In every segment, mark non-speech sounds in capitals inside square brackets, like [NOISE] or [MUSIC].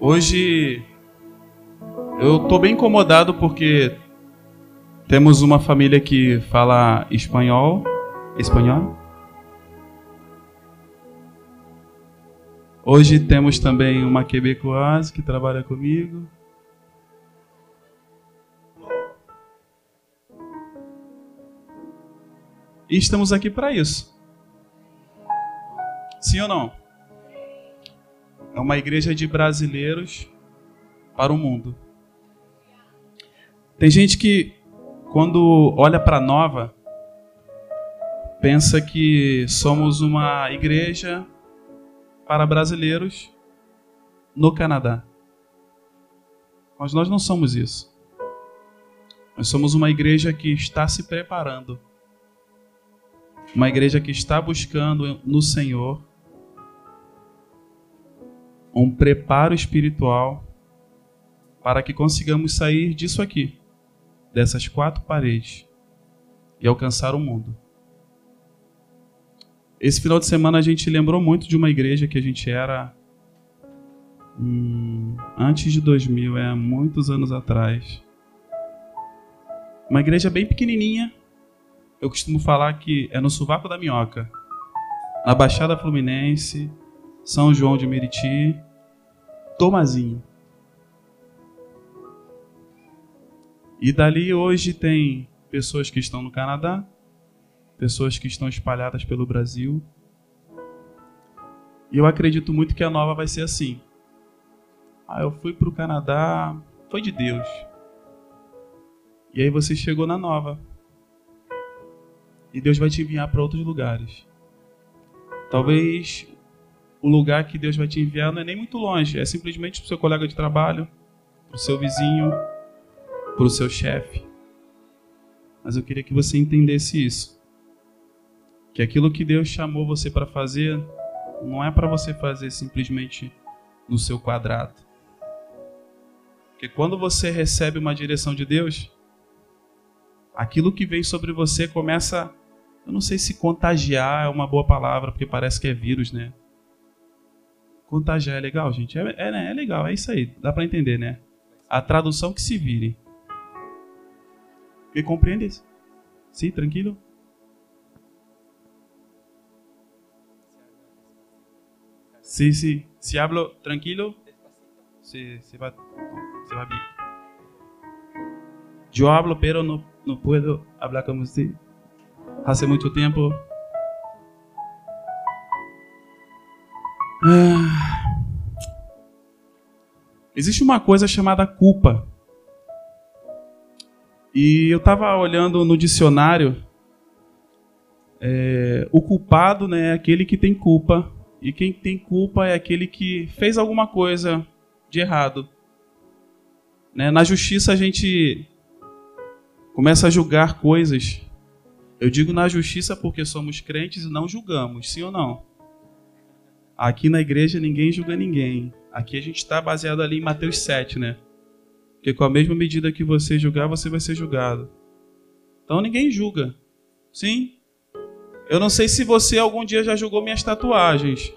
Hoje eu tô bem incomodado porque temos uma família que fala espanhol. Espanhol? Hoje temos também uma quebecoise que trabalha comigo. E estamos aqui para isso. Sim ou não? É uma igreja de brasileiros para o mundo. Tem gente que, quando olha para Nova, pensa que somos uma igreja para brasileiros no Canadá. Mas nós não somos isso. Nós somos uma igreja que está se preparando. Uma igreja que está buscando no Senhor um preparo espiritual para que consigamos sair disso aqui, dessas quatro paredes, e alcançar o mundo. Esse final de semana a gente lembrou muito de uma igreja que a gente era hum, antes de 2000, é muitos anos atrás. Uma igreja bem pequenininha. Eu costumo falar que é no Sovaco da Minhoca, na Baixada Fluminense, São João de Meriti, Tomazinho. E dali hoje tem pessoas que estão no Canadá, pessoas que estão espalhadas pelo Brasil. E eu acredito muito que a nova vai ser assim. Ah, eu fui para o Canadá, foi de Deus. E aí você chegou na nova. E Deus vai te enviar para outros lugares. Talvez o lugar que Deus vai te enviar não é nem muito longe, é simplesmente para o seu colega de trabalho, para o seu vizinho, para o seu chefe. Mas eu queria que você entendesse isso. Que aquilo que Deus chamou você para fazer não é para você fazer simplesmente no seu quadrado. Porque quando você recebe uma direção de Deus, aquilo que vem sobre você começa, eu não sei se contagiar é uma boa palavra, porque parece que é vírus, né? Contagiar é legal, gente? É, é, né? é legal, é isso aí. Dá para entender, né? A tradução que se vire. ¿Me compreendes? ¿Sí? ¿Tranquilo? Sí, sí. Si hablo tranquilo, se, se, va, se va bien. Yo hablo, pero no, no puedo hablar como usted. Hace mucho tiempo Ah. Existe uma coisa chamada culpa. E eu estava olhando no dicionário, é, o culpado né, é aquele que tem culpa, e quem tem culpa é aquele que fez alguma coisa de errado. Né? Na justiça a gente começa a julgar coisas. Eu digo na justiça porque somos crentes e não julgamos, sim ou não? Aqui na igreja ninguém julga ninguém. Aqui a gente está baseado ali em Mateus 7, né? Porque com a mesma medida que você julgar, você vai ser julgado. Então ninguém julga. Sim? Eu não sei se você algum dia já julgou minhas tatuagens.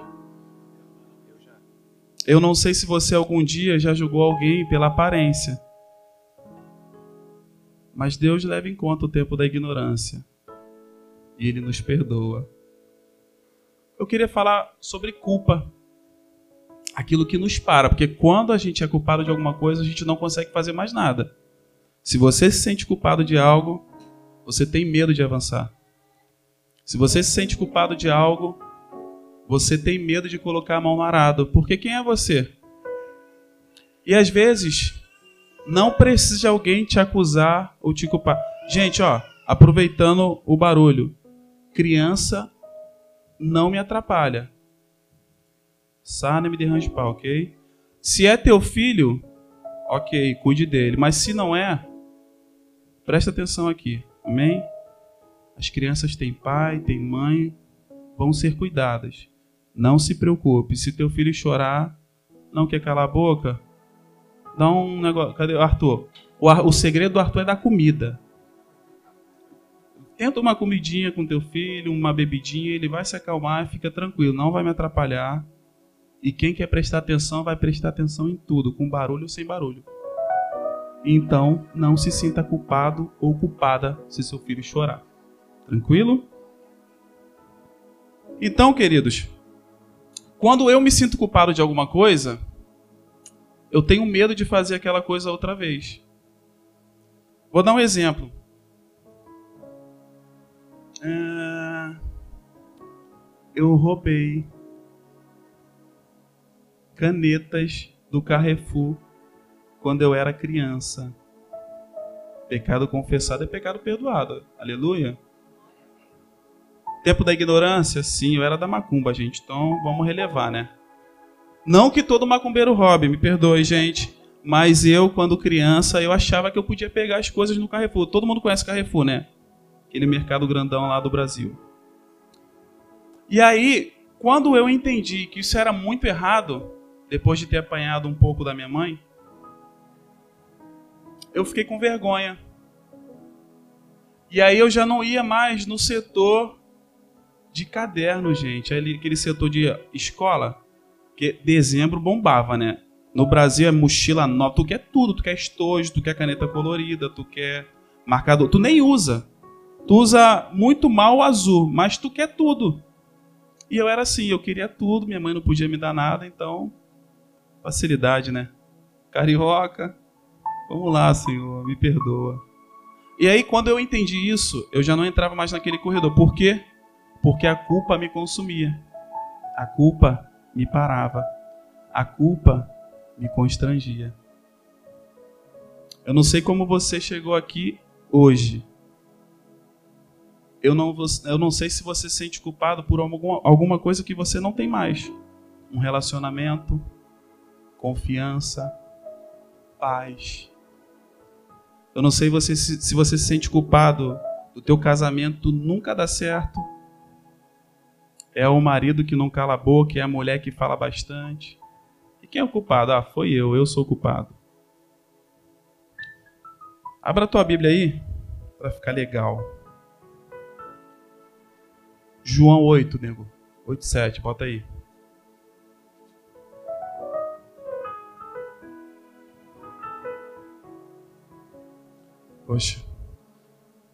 Eu não sei se você algum dia já julgou alguém pela aparência. Mas Deus leva em conta o tempo da ignorância. E Ele nos perdoa eu queria falar sobre culpa. Aquilo que nos para, porque quando a gente é culpado de alguma coisa, a gente não consegue fazer mais nada. Se você se sente culpado de algo, você tem medo de avançar. Se você se sente culpado de algo, você tem medo de colocar a mão no arado, porque quem é você? E às vezes, não precisa de alguém te acusar ou te culpar. Gente, ó, aproveitando o barulho. Criança não me atrapalha. Sarna me derrame de pau, ok? Se é teu filho, ok, cuide dele. Mas se não é, presta atenção aqui, amém? As crianças têm pai, têm mãe, vão ser cuidadas. Não se preocupe. Se teu filho chorar, não quer calar a boca, dá um negócio. Cadê o Arthur? O, o segredo do Arthur é dar comida. Tenta uma comidinha com teu filho, uma bebidinha, ele vai se acalmar e fica tranquilo, não vai me atrapalhar. E quem quer prestar atenção vai prestar atenção em tudo, com barulho ou sem barulho. Então, não se sinta culpado ou culpada se seu filho chorar. Tranquilo? Então, queridos, quando eu me sinto culpado de alguma coisa, eu tenho medo de fazer aquela coisa outra vez. Vou dar um exemplo. É... Eu roubei canetas do Carrefour quando eu era criança. Pecado confessado é pecado perdoado. Aleluia. Tempo da ignorância? Sim, eu era da macumba, gente. Então vamos relevar, né? Não que todo macumbeiro roube, me perdoe, gente. Mas eu, quando criança, eu achava que eu podia pegar as coisas no Carrefour. Todo mundo conhece Carrefour, né? Aquele mercado grandão lá do Brasil. E aí, quando eu entendi que isso era muito errado, depois de ter apanhado um pouco da minha mãe, eu fiquei com vergonha. E aí eu já não ia mais no setor de caderno, gente. Aquele setor de escola, que dezembro bombava, né? No Brasil é mochila nova, tu quer tudo, tu quer estojo, tu quer caneta colorida, tu quer marcador, tu nem usa. Tu usa muito mal o azul, mas tu quer tudo. E eu era assim, eu queria tudo, minha mãe não podia me dar nada, então facilidade, né? Carioca, Vamos lá, Senhor, me perdoa. E aí, quando eu entendi isso, eu já não entrava mais naquele corredor. Por quê? Porque a culpa me consumia. A culpa me parava. A culpa me constrangia. Eu não sei como você chegou aqui hoje. Eu não, eu não sei se você se sente culpado por alguma, alguma coisa que você não tem mais. Um relacionamento, confiança, paz, eu não sei você, se, você se sente culpado do teu casamento nunca dá certo. É o marido que não cala a boca, é a mulher que fala bastante. E quem é o culpado? Ah, foi eu, eu sou o culpado. Abra a tua Bíblia aí, para ficar legal. João 8, nego. 8, 7, bota aí. Poxa,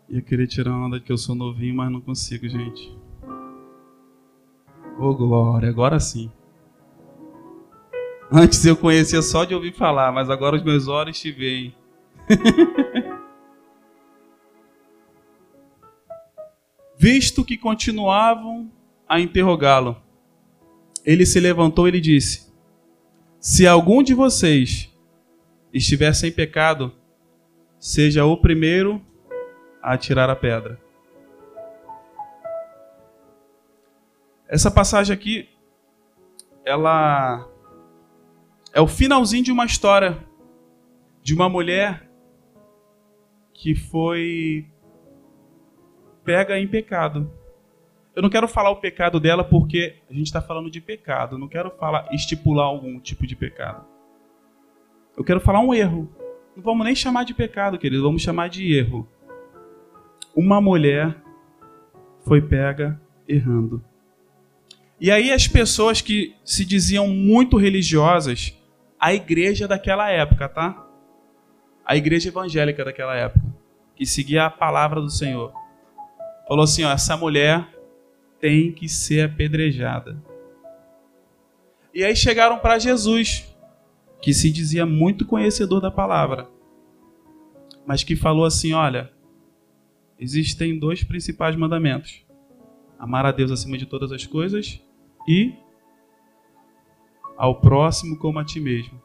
ia querer tirar onda que eu sou novinho, mas não consigo, gente. Ô oh, glória, agora sim. Antes eu conhecia só de ouvir falar, mas agora os meus olhos te veem. [LAUGHS] Visto que continuavam a interrogá-lo, ele se levantou e lhe disse: Se algum de vocês estiver sem pecado, seja o primeiro a tirar a pedra. Essa passagem aqui, ela é o finalzinho de uma história de uma mulher que foi pega em pecado. Eu não quero falar o pecado dela porque a gente está falando de pecado. não quero falar estipular algum tipo de pecado. Eu quero falar um erro. Não vamos nem chamar de pecado, querido, vamos chamar de erro. Uma mulher foi pega errando. E aí as pessoas que se diziam muito religiosas, a igreja daquela época, tá? A igreja evangélica daquela época, que seguia a palavra do Senhor, falou assim: ó, essa mulher tem que ser apedrejada. E aí chegaram para Jesus que se dizia muito conhecedor da palavra, mas que falou assim: olha, existem dois principais mandamentos: amar a Deus acima de todas as coisas e ao próximo como a ti mesmo.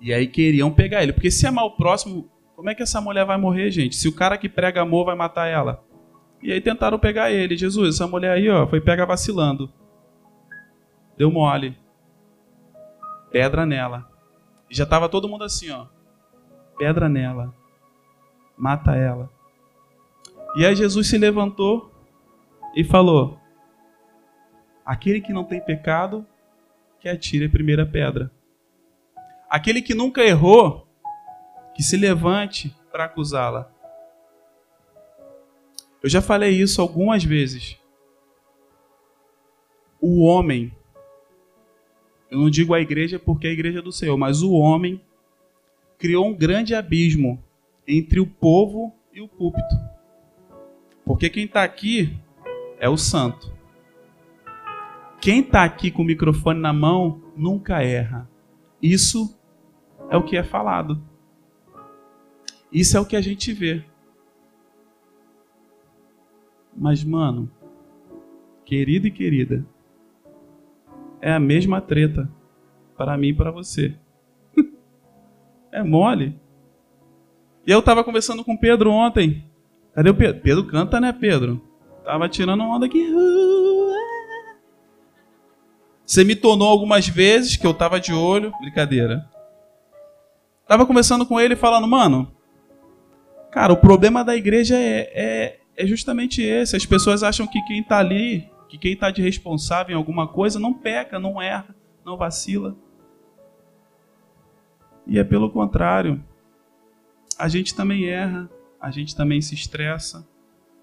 E aí queriam pegar ele, porque se amar o próximo, como é que essa mulher vai morrer, gente? Se o cara que prega amor vai matar ela. E aí tentaram pegar ele. Jesus, essa mulher aí, ó, foi pega vacilando. Deu mole pedra nela. E já estava todo mundo assim, ó. Pedra nela. Mata ela. E aí Jesus se levantou e falou: Aquele que não tem pecado, que atire a primeira pedra. Aquele que nunca errou, que se levante para acusá-la. Eu já falei isso algumas vezes. O homem Eu não digo a igreja porque é a igreja do Senhor, mas o homem criou um grande abismo entre o povo e o púlpito. Porque quem está aqui é o santo. Quem está aqui com o microfone na mão nunca erra. Isso é o que é falado. Isso é o que a gente vê. Mas, mano, querido e querida, é a mesma treta para mim e para você. [LAUGHS] é mole. E eu tava conversando com Pedro ontem. Cadê o Pedro? Pedro canta, né, Pedro? Tava tirando onda aqui. [LAUGHS] Você me tornou algumas vezes que eu tava de olho. Brincadeira. Tava conversando com ele falando, mano, cara, o problema da igreja é, é, é justamente esse. As pessoas acham que quem tá ali, que quem tá de responsável em alguma coisa, não peca, não erra, não vacila. E é pelo contrário. A gente também erra, a gente também se estressa.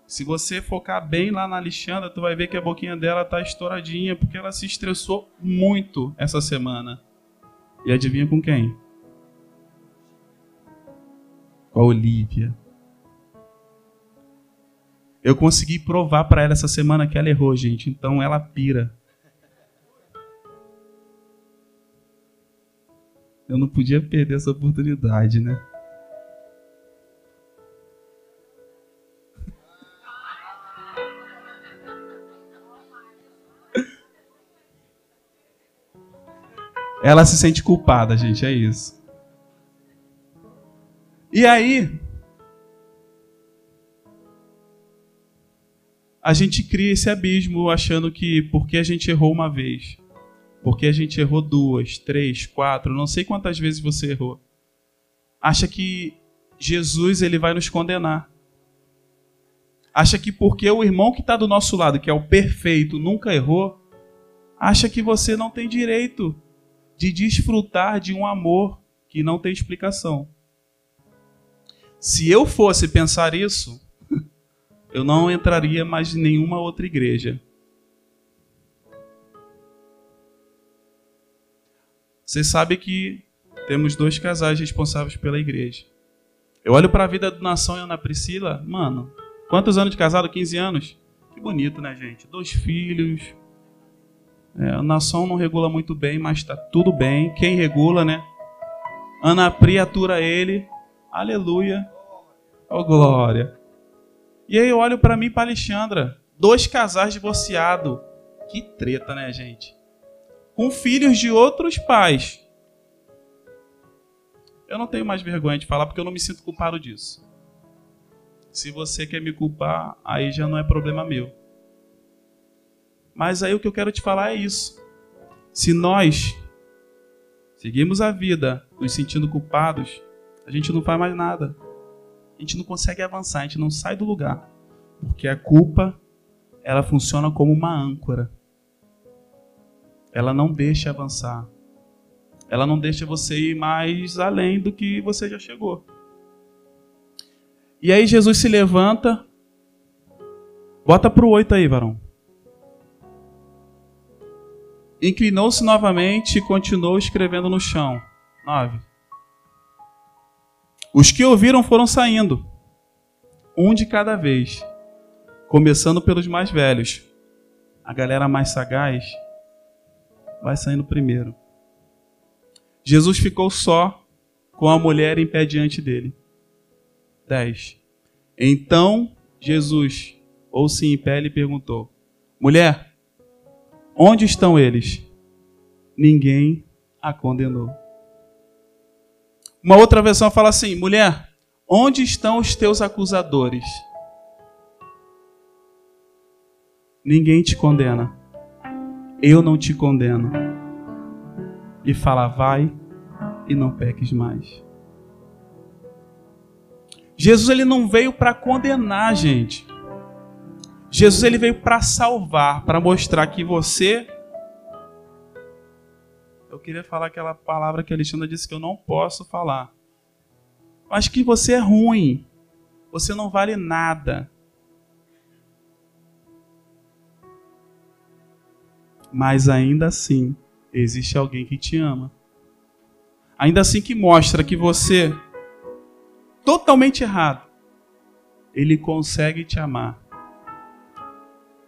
Se você focar bem lá na Alexandra, tu vai ver que a boquinha dela tá estouradinha porque ela se estressou muito essa semana. E adivinha com quem? Com a Olivia. Eu consegui provar para ela essa semana que ela errou, gente. Então ela pira. Eu não podia perder essa oportunidade, né? Ela se sente culpada, gente, é isso. E aí, a gente cria esse abismo achando que porque a gente errou uma vez, porque a gente errou duas, três, quatro, não sei quantas vezes você errou, acha que Jesus ele vai nos condenar. Acha que porque o irmão que está do nosso lado, que é o perfeito, nunca errou, acha que você não tem direito de desfrutar de um amor que não tem explicação. Se eu fosse pensar isso, eu não entraria mais em nenhuma outra igreja. Você sabe que temos dois casais responsáveis pela igreja. Eu olho para a vida do Nação e Ana Priscila, mano, quantos anos de casado? 15 anos? Que bonito, né, gente? Dois filhos, é, a nação não regula muito bem, mas está tudo bem. Quem regula, né? Ana Pri atura ele. Aleluia. Oh, glória. E aí eu olho para mim e para Alexandra. Dois casais divorciados. Que treta, né, gente? Com filhos de outros pais. Eu não tenho mais vergonha de falar porque eu não me sinto culpado disso. Se você quer me culpar, aí já não é problema meu. Mas aí o que eu quero te falar é isso. Se nós seguimos a vida nos sentindo culpados, a gente não faz mais nada. A gente não consegue avançar, a gente não sai do lugar. Porque a culpa, ela funciona como uma âncora. Ela não deixa avançar. Ela não deixa você ir mais além do que você já chegou. E aí Jesus se levanta. Bota pro oito aí, varão. Inclinou-se novamente e continuou escrevendo no chão. 9. Os que ouviram foram saindo, um de cada vez, começando pelos mais velhos. A galera mais sagaz vai saindo primeiro. Jesus ficou só com a mulher em pé diante dele. 10. Então Jesus, ou se em pé, lhe perguntou: Mulher, Onde estão eles? Ninguém a condenou. Uma outra versão fala assim: mulher, onde estão os teus acusadores? Ninguém te condena. Eu não te condeno. E fala: vai e não peques mais. Jesus ele não veio para condenar, gente. Jesus ele veio para salvar, para mostrar que você. Eu queria falar aquela palavra que a Alexandra disse que eu não posso falar. Mas que você é ruim. Você não vale nada. Mas ainda assim, existe alguém que te ama. Ainda assim que mostra que você totalmente errado, ele consegue te amar.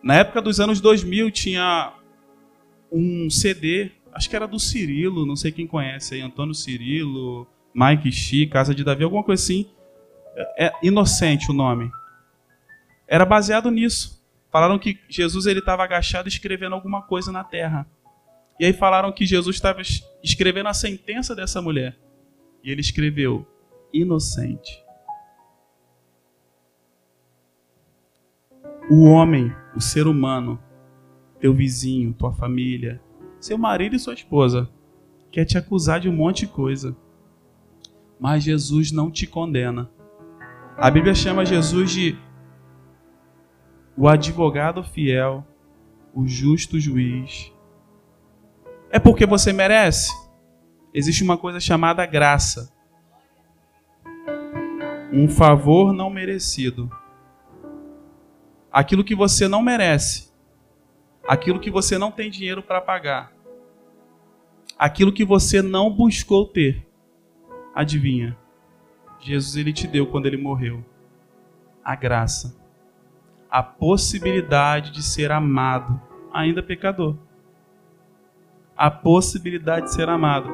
Na época dos anos 2000 tinha um CD, acho que era do Cirilo, não sei quem conhece aí, Antônio Cirilo, Mike Xi, Casa de Davi, alguma coisa assim. É, é Inocente o nome. Era baseado nisso. Falaram que Jesus ele estava agachado escrevendo alguma coisa na terra. E aí falaram que Jesus estava escrevendo a sentença dessa mulher. E ele escreveu: inocente. O homem, o ser humano, teu vizinho, tua família, seu marido e sua esposa, quer te acusar de um monte de coisa. Mas Jesus não te condena. A Bíblia chama Jesus de o advogado fiel, o justo juiz. É porque você merece. Existe uma coisa chamada graça um favor não merecido. Aquilo que você não merece. Aquilo que você não tem dinheiro para pagar. Aquilo que você não buscou ter. Adivinha? Jesus ele te deu quando ele morreu. A graça. A possibilidade de ser amado, ainda pecador. A possibilidade de ser amado,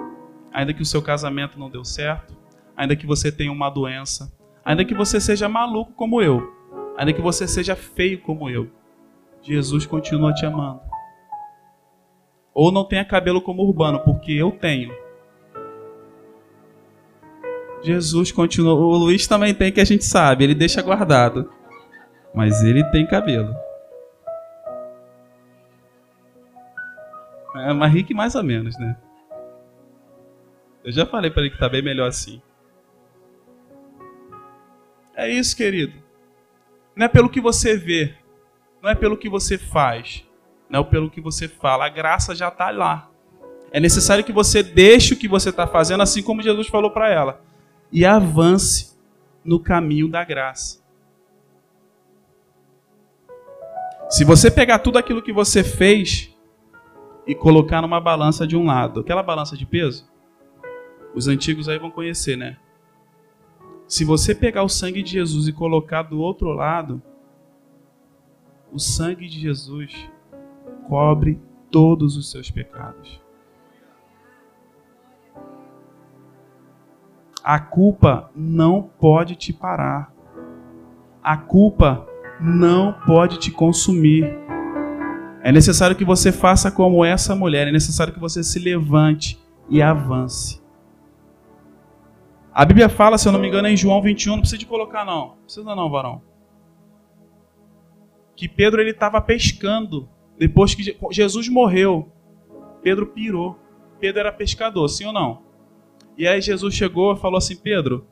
ainda que o seu casamento não deu certo, ainda que você tenha uma doença, Ainda que você seja maluco como eu, ainda que você seja feio como eu, Jesus continua te amando. Ou não tenha cabelo como urbano, porque eu tenho. Jesus continua. O Luiz também tem, que a gente sabe, ele deixa guardado. Mas ele tem cabelo. É, mas Rick mais ou menos, né? Eu já falei para ele que tá bem melhor assim. É isso, querido. Não é pelo que você vê, não é pelo que você faz, não é pelo que você fala. A graça já está lá. É necessário que você deixe o que você está fazendo, assim como Jesus falou para ela, e avance no caminho da graça. Se você pegar tudo aquilo que você fez e colocar numa balança de um lado, aquela balança de peso, os antigos aí vão conhecer, né? Se você pegar o sangue de Jesus e colocar do outro lado, o sangue de Jesus cobre todos os seus pecados. A culpa não pode te parar. A culpa não pode te consumir. É necessário que você faça como essa mulher, é necessário que você se levante e avance. A Bíblia fala, se eu não me engano, é em João 21, não precisa de colocar não. Não precisa não, varão. Que Pedro ele estava pescando depois que Jesus morreu. Pedro pirou. Pedro era pescador, sim ou não? E aí Jesus chegou e falou assim: Pedro,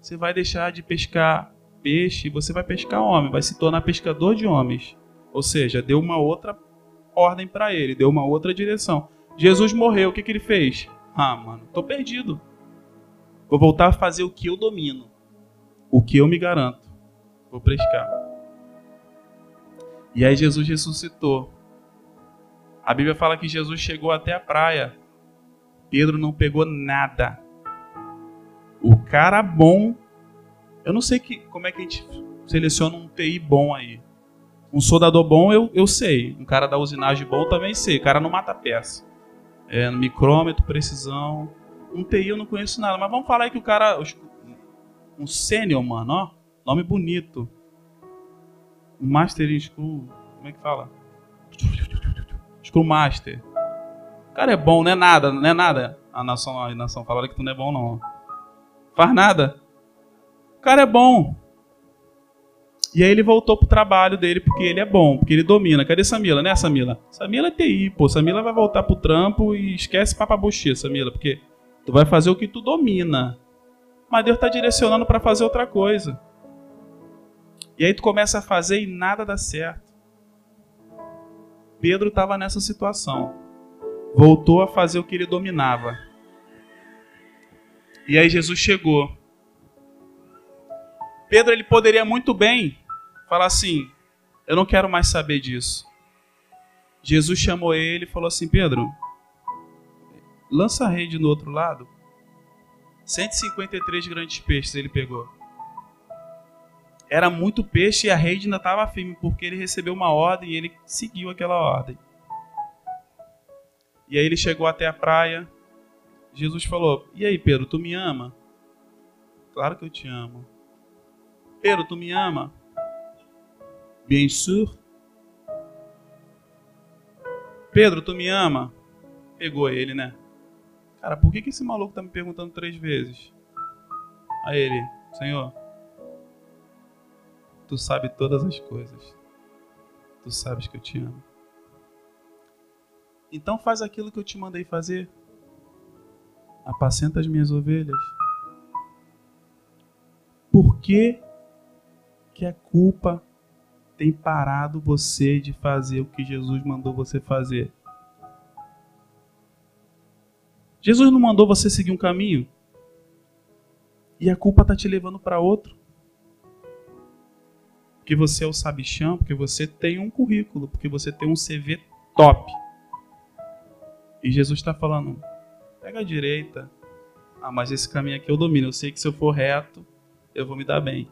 você vai deixar de pescar peixe, você vai pescar homem, vai se tornar pescador de homens. Ou seja, deu uma outra ordem para ele, deu uma outra direção. Jesus morreu, o que, que ele fez? Ah, mano, tô perdido. Vou voltar a fazer o que eu domino, o que eu me garanto. Vou pescar. E aí Jesus ressuscitou. A Bíblia fala que Jesus chegou até a praia. Pedro não pegou nada. O cara bom. Eu não sei que, como é que a gente seleciona um TI bom aí. Um soldador bom eu, eu sei. Um cara da usinagem bom também sei. O cara não mata peça. É, micrômetro, precisão. Um TI eu não conheço nada, mas vamos falar aí que o cara. Um sênior, mano, ó. Nome bonito. Master in School. Como é que fala? School Master. Cara é bom, não é nada, não é nada. A nação, a nação falaram que tu não é bom, não. Faz nada. O cara é bom. E aí ele voltou pro trabalho dele porque ele é bom, porque ele domina. Cadê Samila, né, Samila? Samila é TI, pô. Samila vai voltar pro trampo e esquece papabuchi, Samila, porque Tu vai fazer o que tu domina. Mas Deus está direcionando para fazer outra coisa. E aí tu começa a fazer e nada dá certo. Pedro estava nessa situação. Voltou a fazer o que ele dominava. E aí Jesus chegou. Pedro ele poderia muito bem falar assim: Eu não quero mais saber disso. Jesus chamou ele e falou assim: Pedro, lança a rede no outro lado. 153 grandes peixes ele pegou. Era muito peixe e a rede ainda estava firme, porque ele recebeu uma ordem e ele seguiu aquela ordem. E aí ele chegou até a praia. Jesus falou: E aí, Pedro, tu me ama? Claro que eu te amo. Pedro, tu me ama? Bien sûr. Pedro, tu me ama? Pegou ele, né? Cara, por que, que esse maluco tá me perguntando três vezes? Aí ele, Senhor, tu sabe todas as coisas. Tu sabes que eu te amo. Então faz aquilo que eu te mandei fazer. Apacenta as minhas ovelhas. Por que, que a culpa tem parado você de fazer o que Jesus mandou você fazer? Jesus não mandou você seguir um caminho e a culpa está te levando para outro. Porque você é o sabichão, porque você tem um currículo, porque você tem um CV top. E Jesus está falando: pega a direita. Ah, mas esse caminho aqui eu domino. Eu sei que se eu for reto, eu vou me dar bem.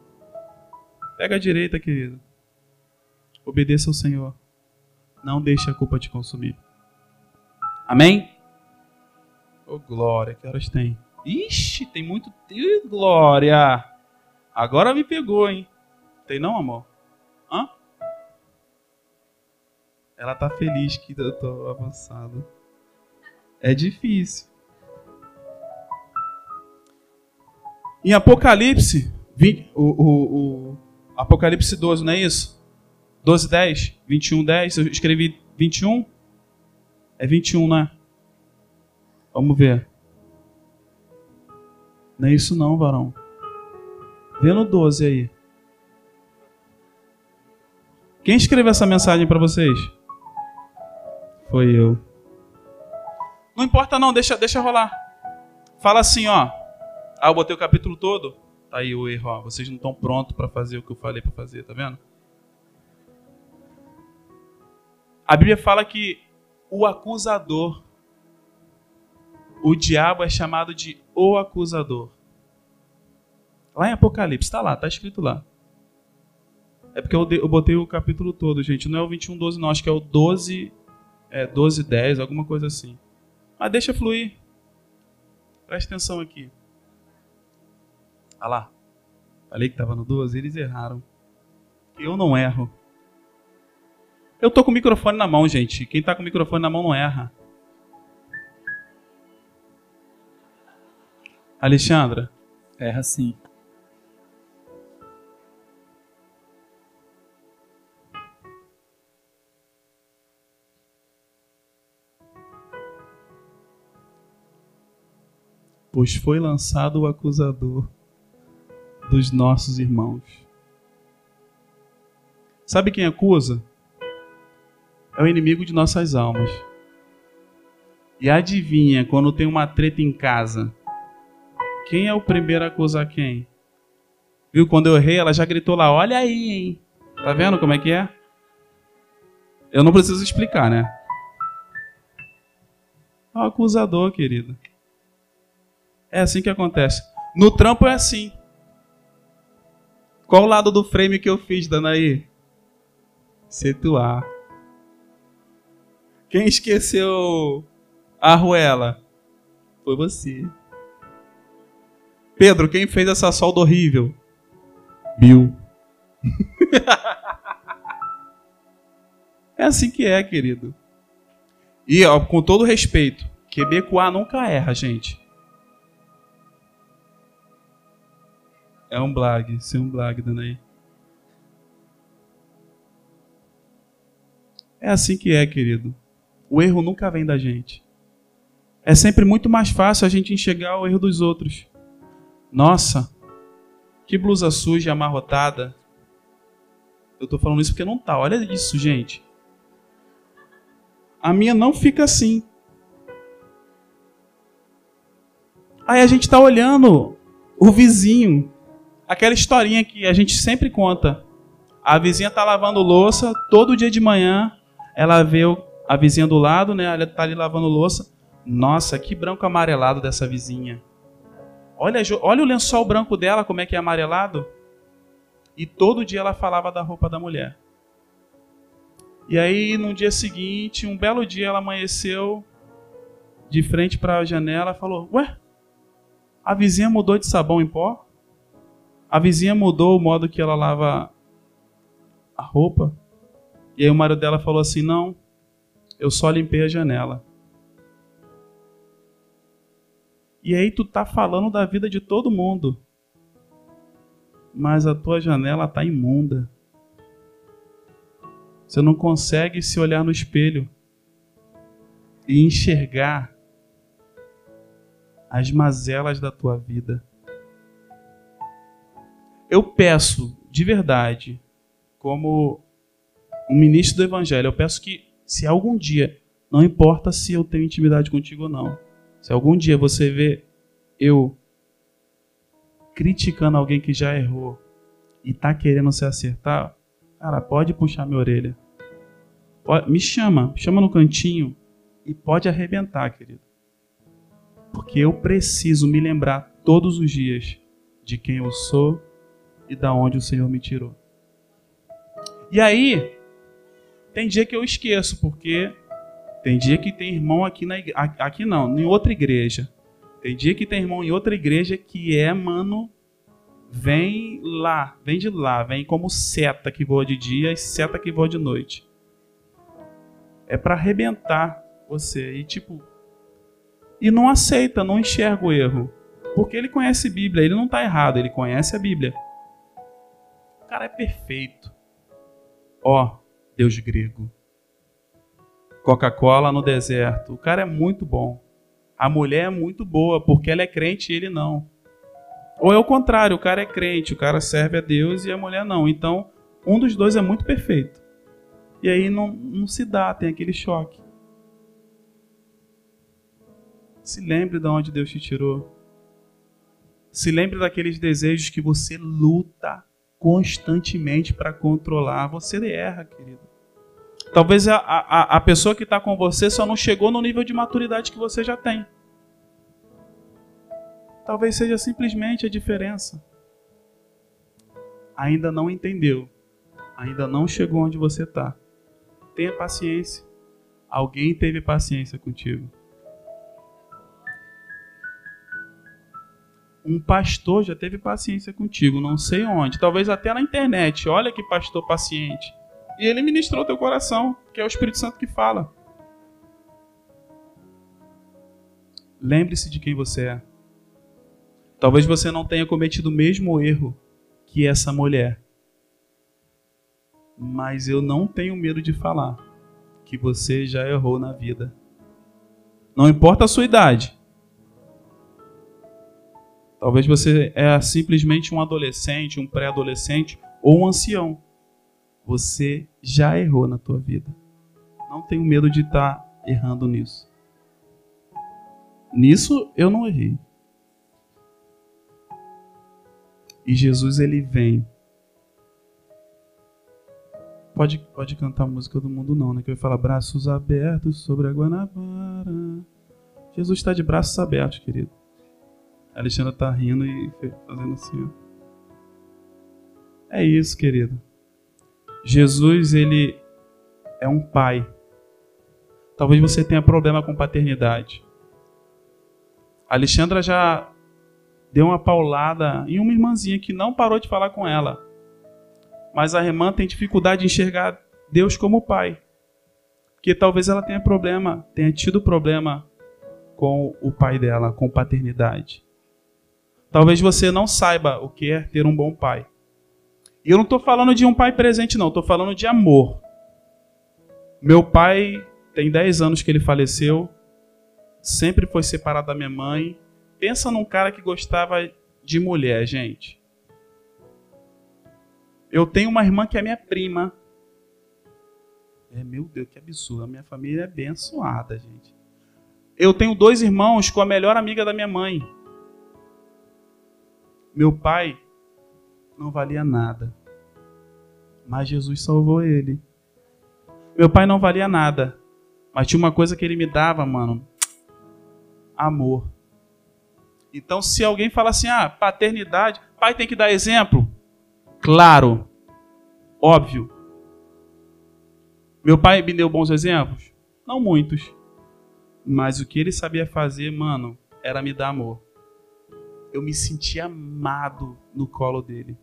Pega a direita, querido. Obedeça ao Senhor. Não deixe a culpa te consumir. Amém? Oh, glória, que horas tem? Ixi, tem muito. Ih, glória! Agora me pegou, hein? Tem não, amor? Hã? Ela tá feliz que eu tô avançado. É difícil. Em Apocalipse, 20, o, o, o, Apocalipse 12, não é isso? 12, 10, 21, 10. Eu escrevi 21? É 21, né? Vamos ver. Não é isso não, varão. Vê no 12 aí. Quem escreveu essa mensagem para vocês? Foi eu. Não importa não, deixa, deixa rolar. Fala assim, ó. Ah, eu botei o capítulo todo. Tá aí o erro, ó. Vocês não estão prontos para fazer o que eu falei para fazer, tá vendo? A Bíblia fala que o acusador, o diabo é chamado de o acusador. Lá em Apocalipse, está lá, está escrito lá. É porque eu, eu botei o capítulo todo, gente. Não é o 21, 12, não. Acho que é o 12, é, 12, 10, alguma coisa assim. Mas deixa fluir. Presta atenção aqui. Olha lá. Falei que estava no 12, eles erraram. Eu não erro. Eu tô com o microfone na mão, gente. Quem está com o microfone na mão não erra. Alexandra? Erra sim. Pois foi lançado o acusador dos nossos irmãos. Sabe quem acusa? É o inimigo de nossas almas. E adivinha, quando tem uma treta em casa, quem é o primeiro a acusar quem? Viu? Quando eu errei, ela já gritou lá: Olha aí, hein? Tá vendo como é que é? Eu não preciso explicar, né? É o acusador, querido. É assim que acontece. No trampo é assim. Qual o lado do frame que eu fiz, Danaí? Situar. Quem esqueceu a arruela? Foi você. Pedro, quem fez essa solda horrível? Bill. [LAUGHS] é assim que é, querido. E, ó, com todo respeito, QB nunca erra, gente. É um blag, sim, um blag, Danaí. É assim que é, querido. O erro nunca vem da gente. É sempre muito mais fácil a gente enxergar o erro dos outros. Nossa, que blusa suja amarrotada. Eu tô falando isso porque não tá. Olha isso, gente. A minha não fica assim. Aí a gente tá olhando o vizinho aquela historinha que a gente sempre conta. A vizinha está lavando louça, todo dia de manhã ela vê a vizinha do lado, né? Ela está ali lavando louça. Nossa, que branco amarelado dessa vizinha. Olha, olha o lençol branco dela, como é que é amarelado. E todo dia ela falava da roupa da mulher. E aí, no dia seguinte, um belo dia, ela amanheceu de frente para a janela e falou: Ué, a vizinha mudou de sabão em pó? A vizinha mudou o modo que ela lava a roupa? E aí o marido dela falou assim: Não, eu só limpei a janela. E aí tu tá falando da vida de todo mundo. Mas a tua janela tá imunda. Você não consegue se olhar no espelho e enxergar as mazelas da tua vida. Eu peço, de verdade, como um ministro do Evangelho, eu peço que, se algum dia, não importa se eu tenho intimidade contigo ou não, se algum dia você vê eu criticando alguém que já errou e tá querendo se acertar, cara, pode puxar minha orelha. Me chama, chama no cantinho e pode arrebentar, querido. Porque eu preciso me lembrar todos os dias de quem eu sou e da onde o Senhor me tirou. E aí, tem dia que eu esqueço, porque tem dia que tem irmão aqui na aqui não, em outra igreja. Tem dia que tem irmão em outra igreja que é, mano, vem lá, vem de lá, vem como seta que voa de dia e seta que voa de noite. É para arrebentar você e tipo e não aceita, não enxerga o erro, porque ele conhece a Bíblia, ele não está errado, ele conhece a Bíblia. Cara é perfeito. Ó, Deus grego. Coca-Cola no deserto. O cara é muito bom. A mulher é muito boa porque ela é crente e ele não. Ou é o contrário, o cara é crente, o cara serve a Deus e a mulher não. Então, um dos dois é muito perfeito. E aí não, não se dá, tem aquele choque. Se lembre de onde Deus te tirou. Se lembre daqueles desejos que você luta constantemente para controlar. Você erra, querido. Talvez a, a, a pessoa que está com você só não chegou no nível de maturidade que você já tem. Talvez seja simplesmente a diferença. Ainda não entendeu. Ainda não chegou onde você está. Tenha paciência. Alguém teve paciência contigo. Um pastor já teve paciência contigo, não sei onde, talvez até na internet. Olha que pastor paciente. E ele ministrou teu coração, que é o Espírito Santo que fala. Lembre-se de quem você é. Talvez você não tenha cometido o mesmo erro que essa mulher. Mas eu não tenho medo de falar que você já errou na vida. Não importa a sua idade. Talvez você é simplesmente um adolescente, um pré-adolescente ou um ancião você já errou na tua vida. Não tenho medo de estar tá errando nisso. Nisso eu não errei. E Jesus ele vem. Pode, pode cantar a música do mundo não, né? Que eu falar braços abertos sobre a Guanabara. Jesus está de braços abertos, querido. A Alexandra está rindo e fazendo assim, ó. É isso, querido. Jesus, ele é um pai. Talvez você tenha problema com paternidade. A Alexandra já deu uma paulada em uma irmãzinha que não parou de falar com ela. Mas a irmã tem dificuldade de enxergar Deus como pai. Porque talvez ela tenha problema, tenha tido problema com o pai dela, com paternidade. Talvez você não saiba o que é ter um bom pai. E eu não estou falando de um pai presente, não. Estou falando de amor. Meu pai tem 10 anos que ele faleceu. Sempre foi separado da minha mãe. Pensa num cara que gostava de mulher, gente. Eu tenho uma irmã que é minha prima. É, meu Deus, que absurdo. A minha família é abençoada, gente. Eu tenho dois irmãos com a melhor amiga da minha mãe. Meu pai não valia nada. Mas Jesus salvou ele. Meu pai não valia nada. Mas tinha uma coisa que ele me dava, mano. amor. Então, se alguém fala assim, ah, paternidade, pai tem que dar exemplo. Claro, óbvio. Meu pai me deu bons exemplos? Não muitos. Mas o que ele sabia fazer, mano, era me dar amor. Eu me sentia amado no colo dele.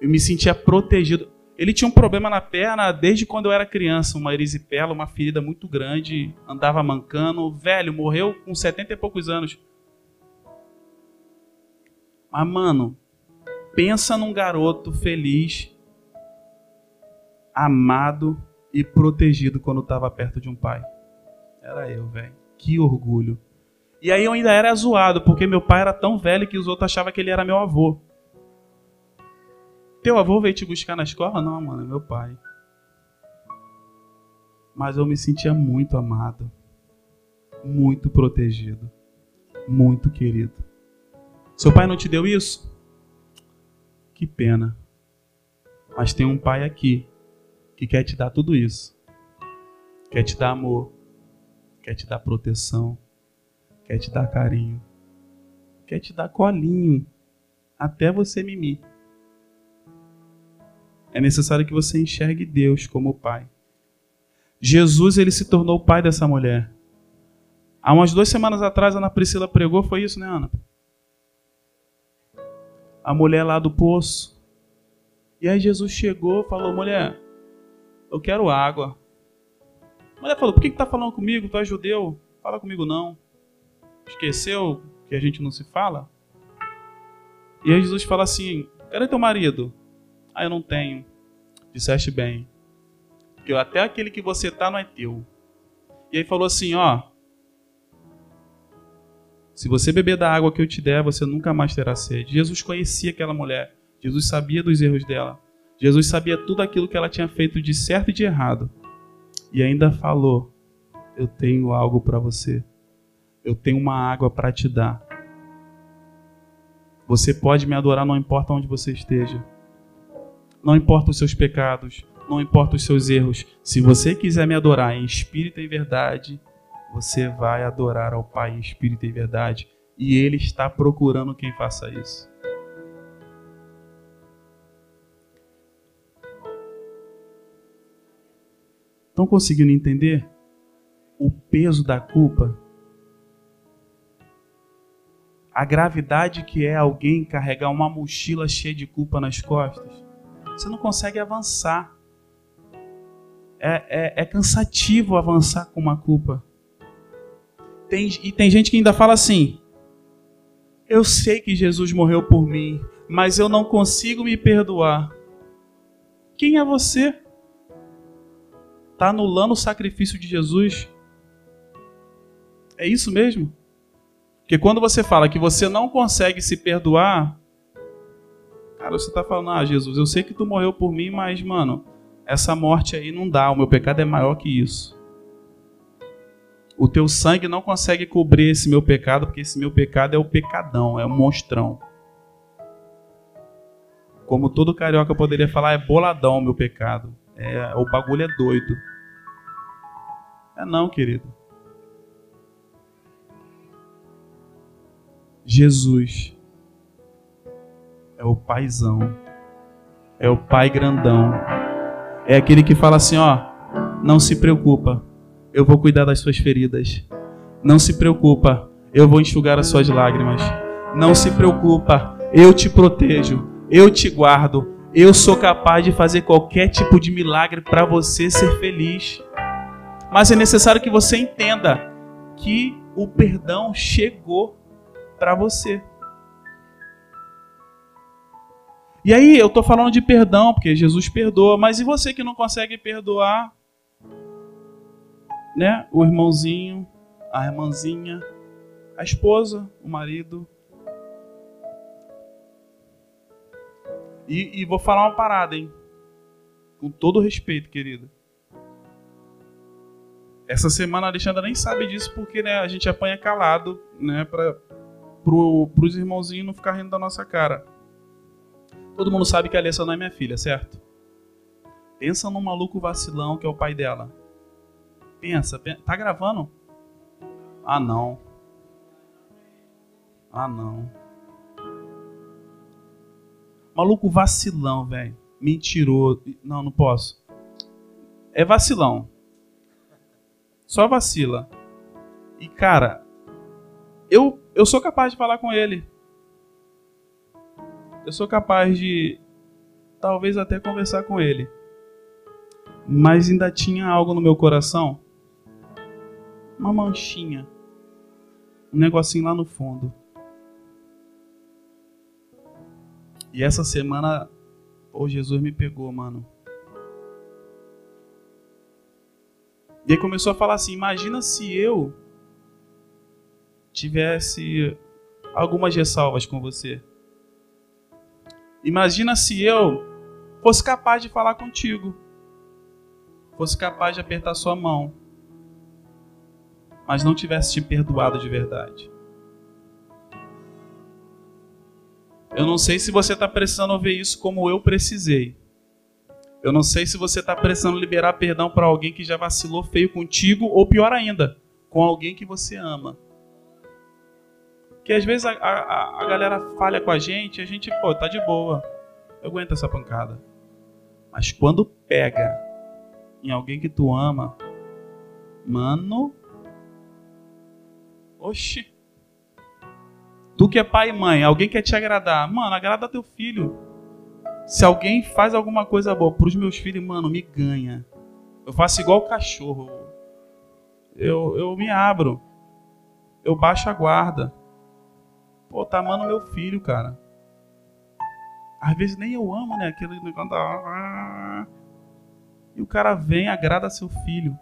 Eu me sentia protegido. Ele tinha um problema na perna desde quando eu era criança, uma erisipela, uma ferida muito grande, andava mancando, velho, morreu com 70 e poucos anos. Mas, mano, pensa num garoto feliz, amado e protegido quando estava perto de um pai. Era eu, velho. Que orgulho. E aí eu ainda era zoado, porque meu pai era tão velho que os outros achavam que ele era meu avô. Teu avô veio te buscar na escola? Não, mano, é meu pai. Mas eu me sentia muito amado, muito protegido, muito querido. Seu pai não te deu isso? Que pena. Mas tem um pai aqui que quer te dar tudo isso. Quer te dar amor, quer te dar proteção, quer te dar carinho, quer te dar colinho, até você mimir é necessário que você enxergue Deus como Pai. Jesus ele se tornou o pai dessa mulher. Há umas duas semanas atrás, a Ana Priscila pregou, foi isso, né, Ana? A mulher lá do poço. E aí Jesus chegou falou: mulher, eu quero água. A mulher falou: por que, que tá falando comigo? Tu é judeu? Fala comigo não. Esqueceu que a gente não se fala? E aí Jesus fala assim: cadê teu marido? Ah, eu não tenho. Disseste bem. Que até aquele que você tá não é teu. E aí falou assim, ó. Se você beber da água que eu te der, você nunca mais terá sede. Jesus conhecia aquela mulher. Jesus sabia dos erros dela. Jesus sabia tudo aquilo que ela tinha feito de certo e de errado. E ainda falou: Eu tenho algo para você. Eu tenho uma água para te dar. Você pode me adorar, não importa onde você esteja. Não importa os seus pecados, não importa os seus erros. Se você quiser me adorar em espírito e verdade, você vai adorar ao Pai em espírito e verdade. E Ele está procurando quem faça isso. Estão conseguindo entender o peso da culpa? A gravidade que é alguém carregar uma mochila cheia de culpa nas costas? você não consegue avançar. É, é, é cansativo avançar com uma culpa. Tem, e tem gente que ainda fala assim: Eu sei que Jesus morreu por mim, mas eu não consigo me perdoar. Quem é você? Está anulando o sacrifício de Jesus? É isso mesmo? Porque quando você fala que você não consegue se perdoar, Cara, você está falando, ah, Jesus, eu sei que tu morreu por mim, mas, mano, essa morte aí não dá, o meu pecado é maior que isso. O teu sangue não consegue cobrir esse meu pecado, porque esse meu pecado é o pecadão, é o monstrão. Como todo carioca poderia falar, é boladão meu pecado. É, o bagulho é doido. É não, querido. Jesus é o paizão. É o pai grandão. É aquele que fala assim, ó, não se preocupa, eu vou cuidar das suas feridas. Não se preocupa, eu vou enxugar as suas lágrimas. Não se preocupa, eu te protejo, eu te guardo. Eu sou capaz de fazer qualquer tipo de milagre para você ser feliz. Mas é necessário que você entenda que o perdão chegou para você. E aí eu estou falando de perdão, porque Jesus perdoa, mas e você que não consegue perdoar? Né? O irmãozinho, a irmãzinha, a esposa, o marido. E, e vou falar uma parada, hein? Com todo respeito, querida. Essa semana a Alexandra nem sabe disso porque né, a gente apanha calado, né? Para pro, os irmãozinhos não ficar rindo da nossa cara. Todo mundo sabe que a Alessa não é minha filha, certo? Pensa num maluco vacilão que é o pai dela. Pensa, pensa. tá gravando? Ah, não. Ah, não. Maluco vacilão, velho. Mentiroso. Não, não posso. É vacilão. Só vacila. E, cara, eu, eu sou capaz de falar com ele. Eu sou capaz de talvez até conversar com ele. Mas ainda tinha algo no meu coração. Uma manchinha. Um negocinho lá no fundo. E essa semana, o Jesus me pegou, mano. E aí começou a falar assim: imagina se eu tivesse algumas ressalvas com você. Imagina se eu fosse capaz de falar contigo, fosse capaz de apertar sua mão, mas não tivesse te perdoado de verdade. Eu não sei se você está precisando ouvir isso como eu precisei. Eu não sei se você está precisando liberar perdão para alguém que já vacilou feio contigo, ou pior ainda, com alguém que você ama. Que às vezes a, a, a galera falha com a gente, a gente, pô, tá de boa. Eu aguento essa pancada. Mas quando pega em alguém que tu ama, mano. Oxi. Tu que é pai e mãe, alguém quer te agradar. Mano, agrada teu filho. Se alguém faz alguma coisa boa pros meus filhos, mano, me ganha. Eu faço igual o cachorro. Eu, eu me abro. Eu baixo a guarda. Pô, tá amando meu filho, cara. Às vezes nem eu amo, né? Aquele negócio da... E o cara vem, agrada seu filho.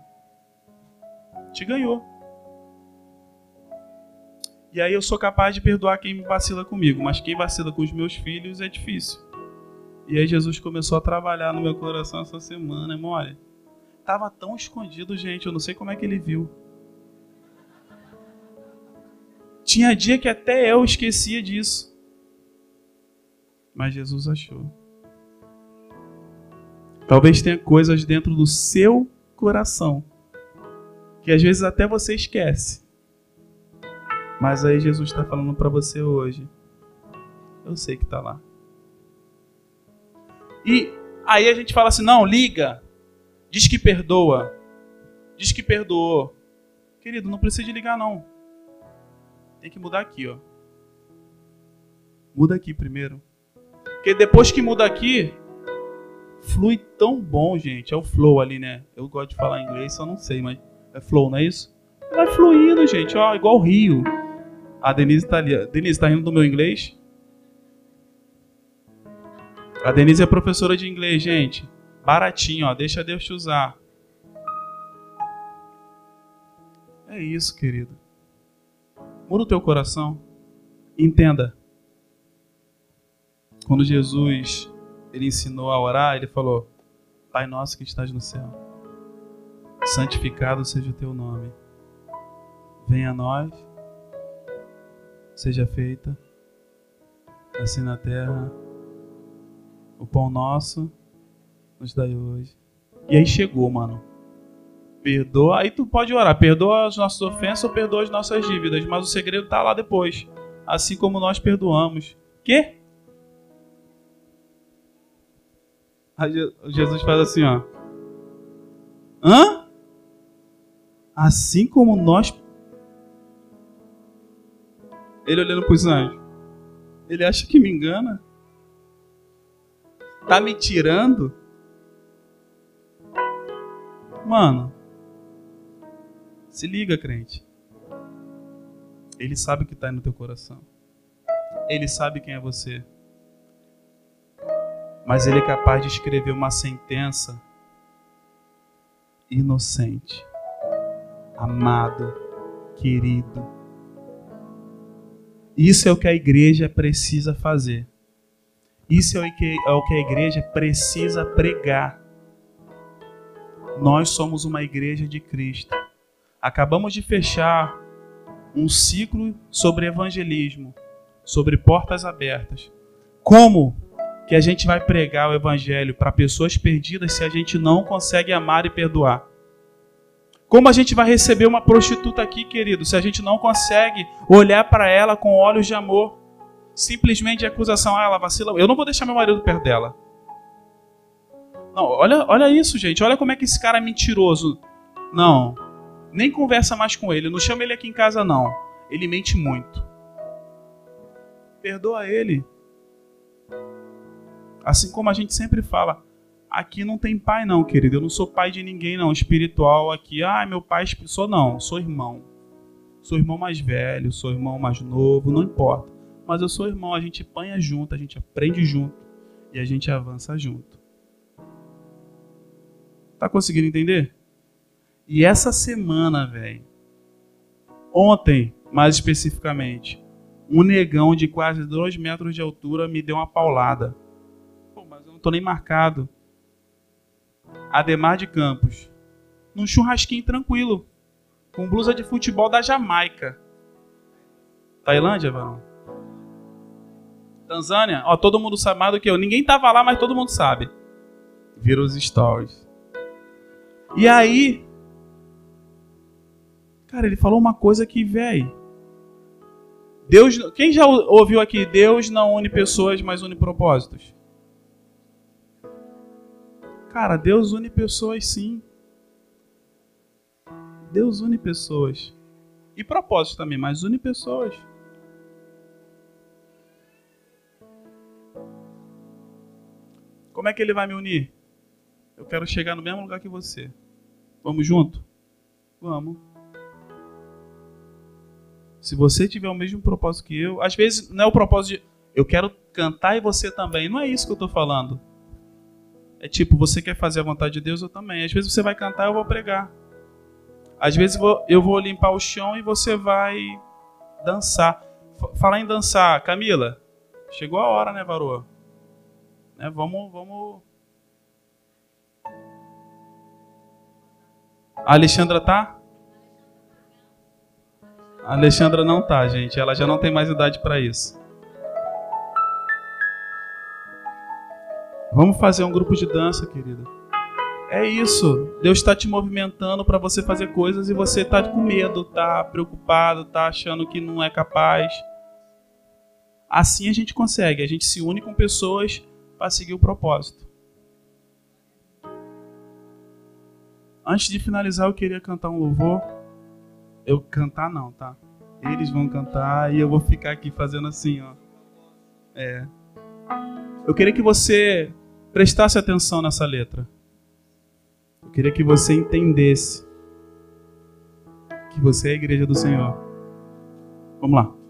Te ganhou. E aí eu sou capaz de perdoar quem vacila comigo, mas quem vacila com os meus filhos é difícil. E aí Jesus começou a trabalhar no meu coração essa semana, mole. Tava tão escondido, gente, eu não sei como é que ele viu. Tinha dia que até eu esquecia disso. Mas Jesus achou. Talvez tenha coisas dentro do seu coração que às vezes até você esquece. Mas aí Jesus está falando para você hoje. Eu sei que está lá. E aí a gente fala assim: não, liga. Diz que perdoa. Diz que perdoou. Querido, não precisa ligar, não. Tem que mudar aqui, ó. Muda aqui primeiro. Porque depois que muda aqui, flui tão bom, gente. É o flow ali, né? Eu gosto de falar inglês, só não sei, mas é flow, não é isso? Vai fluindo, gente, ó, igual o rio. A Denise tá ali. Denise, tá rindo do meu inglês? A Denise é professora de inglês, gente. Baratinho, ó. Deixa Deus te usar. É isso, querido. Muda o teu coração. Entenda. Quando Jesus ele ensinou a orar, ele falou: Pai nosso que estás no céu, santificado seja o teu nome. Venha a nós, seja feita assim na terra. O pão nosso nos dai hoje. E aí chegou, mano. Perdoa, aí tu pode orar, perdoa as nossas ofensas ou perdoa as nossas dívidas, mas o segredo tá lá depois. Assim como nós perdoamos. Que? Jesus faz assim, ó. Hã? Assim como nós. Ele olhando para os anjos. Ele acha que me engana? Tá me tirando? Mano, se liga, crente. Ele sabe o que está no teu coração. Ele sabe quem é você. Mas ele é capaz de escrever uma sentença inocente, amado, querido. Isso é o que a igreja precisa fazer. Isso é o que, é o que a igreja precisa pregar. Nós somos uma igreja de Cristo. Acabamos de fechar um ciclo sobre evangelismo, sobre portas abertas. Como que a gente vai pregar o evangelho para pessoas perdidas se a gente não consegue amar e perdoar? Como a gente vai receber uma prostituta aqui, querido, se a gente não consegue olhar para ela com olhos de amor? Simplesmente acusação, ah, ela vacila. Eu não vou deixar meu marido perto dela. Não, olha, olha isso, gente. Olha como é que esse cara é mentiroso. Não, nem conversa mais com ele. Não chama ele aqui em casa, não. Ele mente muito. Perdoa ele. Assim como a gente sempre fala, Aqui não tem pai, não, querido. Eu não sou pai de ninguém, não. Espiritual aqui. Ah, meu pai sou não. Sou irmão. Sou irmão mais velho, sou irmão mais novo, não importa. Mas eu sou irmão, a gente panha junto, a gente aprende junto e a gente avança junto. Tá conseguindo entender? E essa semana, velho, ontem, mais especificamente, um negão de quase dois metros de altura me deu uma paulada. Pô, mas eu não tô nem marcado. Ademar de Campos, num churrasquinho tranquilo, com blusa de futebol da Jamaica. Tailândia, varão? Tanzânia? Ó, todo mundo sabe mais do que eu. Ninguém tava lá, mas todo mundo sabe. Vira os stories. E aí, cara, ele falou uma coisa que, velho. Deus, quem já ouviu aqui? Deus não une pessoas, mas une propósitos. Cara, Deus une pessoas sim. Deus une pessoas. E propósitos também, mas une pessoas. Como é que ele vai me unir? Eu quero chegar no mesmo lugar que você. Vamos junto? Vamos. Se você tiver o mesmo propósito que eu, às vezes não é o propósito de eu quero cantar e você também. Não é isso que eu estou falando. É tipo, você quer fazer a vontade de Deus, eu também. Às vezes você vai cantar, eu vou pregar. Às vezes eu vou limpar o chão e você vai dançar. Falar em dançar, Camila, chegou a hora, né, varoa? Né, vamos, vamos. A Alexandra tá? A Alexandra não tá, gente. Ela já não tem mais idade para isso. Vamos fazer um grupo de dança, querida. É isso. Deus está te movimentando para você fazer coisas e você está com medo, está preocupado, está achando que não é capaz. Assim a gente consegue. A gente se une com pessoas para seguir o propósito. Antes de finalizar, eu queria cantar um louvor. Eu cantar não, tá? Eles vão cantar e eu vou ficar aqui fazendo assim, ó. É. Eu queria que você prestasse atenção nessa letra. Eu queria que você entendesse que você é a igreja do Senhor. Vamos lá.